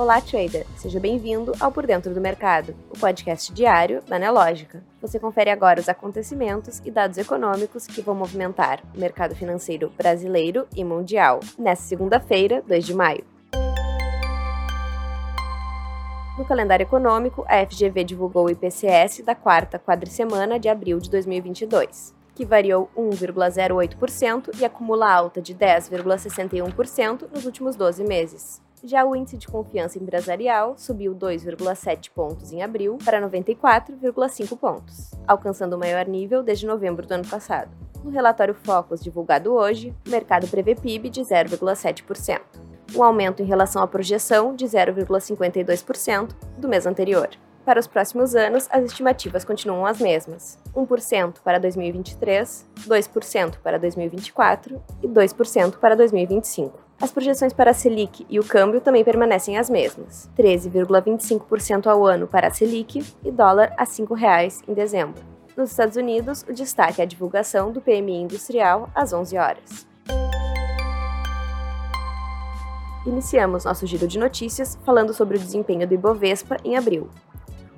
Olá, trader! Seja bem-vindo ao Por Dentro do Mercado, o podcast diário da Nelógica. Você confere agora os acontecimentos e dados econômicos que vão movimentar o mercado financeiro brasileiro e mundial, nesta segunda-feira, 2 de maio. No calendário econômico, a FGV divulgou o IPCS da quarta quadricemana de abril de 2022, que variou 1,08% e acumula alta de 10,61% nos últimos 12 meses. Já o índice de confiança empresarial subiu 2,7 pontos em abril para 94,5 pontos, alcançando o maior nível desde novembro do ano passado. No relatório Focus divulgado hoje, o mercado prevê PIB de 0,7%, um aumento em relação à projeção de 0,52% do mês anterior. Para os próximos anos, as estimativas continuam as mesmas: 1% para 2023, 2% para 2024 e 2% para 2025. As projeções para a Selic e o câmbio também permanecem as mesmas: 13,25% ao ano para a Selic e dólar a R$ 5,00 em dezembro. Nos Estados Unidos, o destaque é a divulgação do PMI industrial às 11 horas. Iniciamos nosso giro de notícias falando sobre o desempenho do Ibovespa em abril.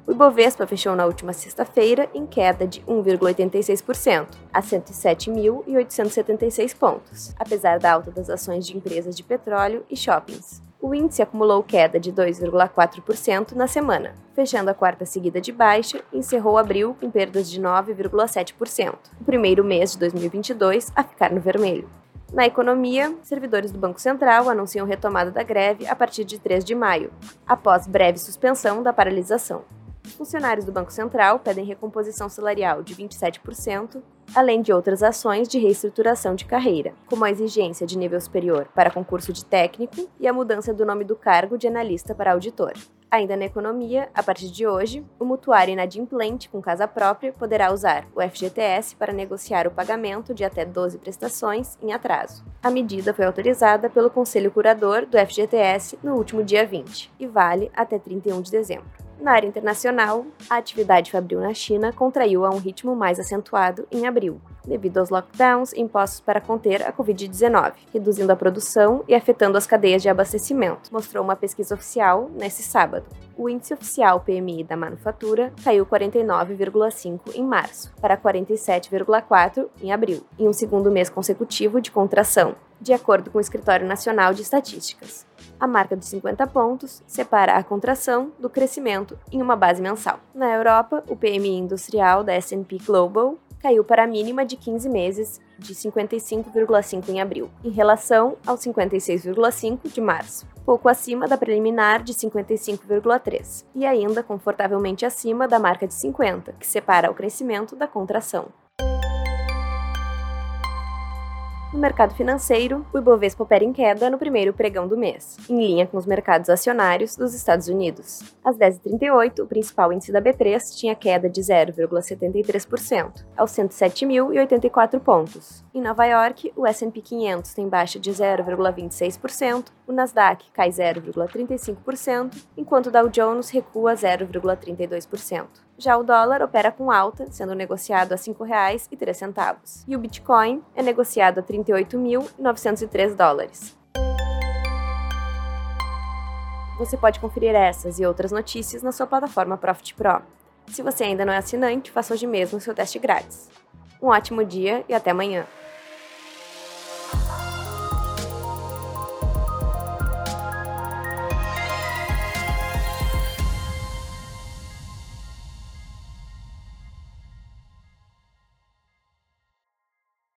O Ibovespa fechou na última sexta-feira em queda de 1,86%, a 107.876 pontos, apesar da alta das ações de empresas de petróleo e shoppings. O índice acumulou queda de 2,4% na semana, fechando a quarta seguida de baixa e encerrou abril com perdas de 9,7%, o primeiro mês de 2022 a ficar no vermelho. Na economia, servidores do Banco Central anunciam retomada da greve a partir de 3 de maio, após breve suspensão da paralisação. Funcionários do Banco Central pedem recomposição salarial de 27%, além de outras ações de reestruturação de carreira, como a exigência de nível superior para concurso de técnico e a mudança do nome do cargo de analista para auditor. Ainda na economia, a partir de hoje, o mutuário inadimplente com casa própria poderá usar o FGTS para negociar o pagamento de até 12 prestações em atraso. A medida foi autorizada pelo Conselho Curador do FGTS no último dia 20 e vale até 31 de dezembro. Na área internacional, a atividade fabril na China contraiu a um ritmo mais acentuado em abril, devido aos lockdowns impostos para conter a Covid-19, reduzindo a produção e afetando as cadeias de abastecimento, mostrou uma pesquisa oficial nesse sábado. O índice oficial PMI da manufatura caiu 49,5 em março, para 47,4 em abril, em um segundo mês consecutivo de contração, de acordo com o Escritório Nacional de Estatísticas. A marca de 50 pontos separa a contração do crescimento em uma base mensal. Na Europa, o PMI industrial da S&P Global caiu para a mínima de 15 meses, de 55,5 em abril, em relação ao 56,5 de março, pouco acima da preliminar de 55,3 e ainda confortavelmente acima da marca de 50, que separa o crescimento da contração. No mercado financeiro, o Ibovespa opera em queda no primeiro pregão do mês, em linha com os mercados acionários dos Estados Unidos. Às 10h38, o principal índice da B3 tinha queda de 0,73%, aos 107.084 pontos. Em Nova York, o S&P 500 tem baixa de 0,26%, o Nasdaq cai 0,35%, enquanto o Dow Jones recua 0,32%. Já o dólar opera com alta, sendo negociado a R$ 5,03. E o Bitcoin é negociado a 38.903 dólares. Você pode conferir essas e outras notícias na sua plataforma Profit Pro. Se você ainda não é assinante, faça hoje mesmo seu teste grátis. Um ótimo dia e até amanhã!